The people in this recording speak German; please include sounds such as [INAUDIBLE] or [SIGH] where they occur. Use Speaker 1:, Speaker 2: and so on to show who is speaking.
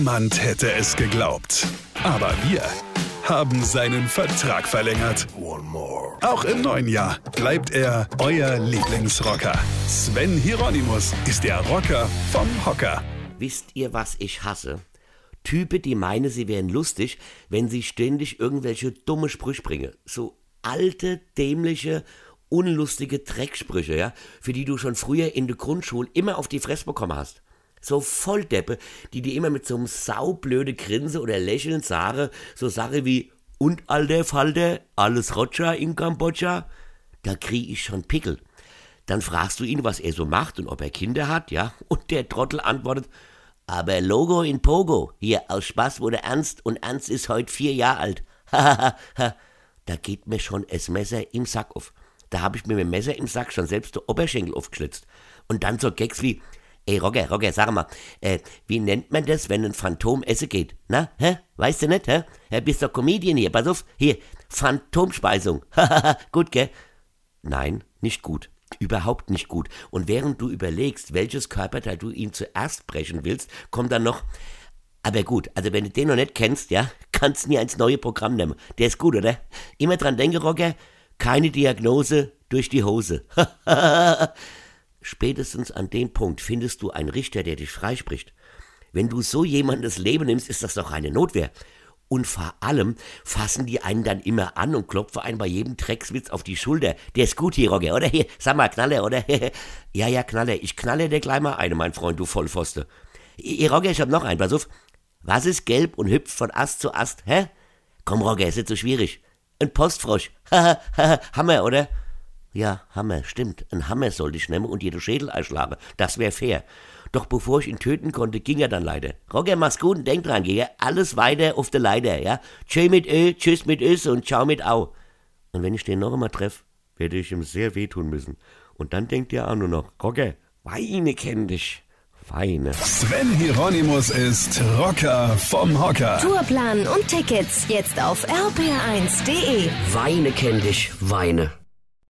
Speaker 1: Niemand hätte es geglaubt. Aber wir haben seinen Vertrag verlängert. Auch im neuen Jahr bleibt er euer Lieblingsrocker. Sven Hieronymus ist der Rocker vom Hocker.
Speaker 2: Wisst ihr, was ich hasse? Typen, die meinen, sie wären lustig, wenn sie ständig irgendwelche dumme Sprüche bringen. So alte, dämliche, unlustige Drecksprüche, ja, für die du schon früher in der Grundschule immer auf die Fresse bekommen hast. So Volldeppe, die dir immer mit so einem saublöde Grinse oder Lächeln sagen, so Sache wie und alter Falter, alles Roger in Kambodscha, da krieg ich schon Pickel. Dann fragst du ihn, was er so macht und ob er Kinder hat, ja, und der Trottel antwortet, aber Logo in Pogo, hier aus Spaß wurde Ernst und Ernst ist heute vier Jahre alt. [LAUGHS] Da geht mir schon das Messer im Sack auf. Da hab ich mir mit dem Messer im Sack schon selbst der Oberschenkel aufgeschlitzt. Und dann so Gags wie, ey Roger, Roger, sag mal, äh, wie nennt man das, wenn ein Phantom essen geht? Na, hä? Weißt du nicht, hä? Äh, bist doch Comedian hier, pass auf, hier, Phantomspeisung. [LAUGHS] Gut, gell? Nein, nicht gut. Überhaupt nicht gut. Und während du überlegst, welches Körperteil du ihn zuerst brechen willst, kommt dann noch, aber gut, also wenn du den noch nicht kennst, ja, [LAUGHS] kannst du ihn ins neue Programm nehmen. Der ist gut, oder? Immer dran denken, Roger, keine Diagnose durch die Hose. [LAUGHS] Spätestens an dem Punkt findest du einen Richter, der dich freispricht. Wenn du so jemandes Leben nimmst, ist das doch eine Notwehr. Und vor allem fassen die einen dann immer an und klopfen einen bei jedem Dreckswitz auf die Schulter. Der ist gut hier, Roger, oder? Sag mal, Knaller, oder? [LAUGHS] ja, ja, Knaller, ich knalle dir gleich mal eine, mein Freund, du Vollpfoste. Ihr, Roger, ich hab noch einen, pass auf. Was ist gelb und hüpft von Ast zu Ast, hä? Komm, Roger, ist nicht so schwierig. Ein Postfrosch. [LAUGHS] Hammer, oder? Ja, Hammer, stimmt. Ein Hammer sollte ich nehmen und jede Schädel einschlagen. Das wäre fair. Doch bevor ich ihn töten konnte, ging er dann leider. Roger, mach's gut und denk dran, gell? Alles weiter auf der Leiter, ja? Tschö mit Ö, tschüss mit Ös und ciao mit Au. Und wenn ich den noch einmal treffe, werde ich ihm sehr wehtun müssen. Und dann denkt ihr auch nur noch, Roger, Weine kenn dich. Weine.
Speaker 1: Sven Hieronymus ist Rocker vom Hocker.
Speaker 3: Tourplan und Tickets jetzt auf rpr1.de.
Speaker 2: Weine kenn dich, Weine.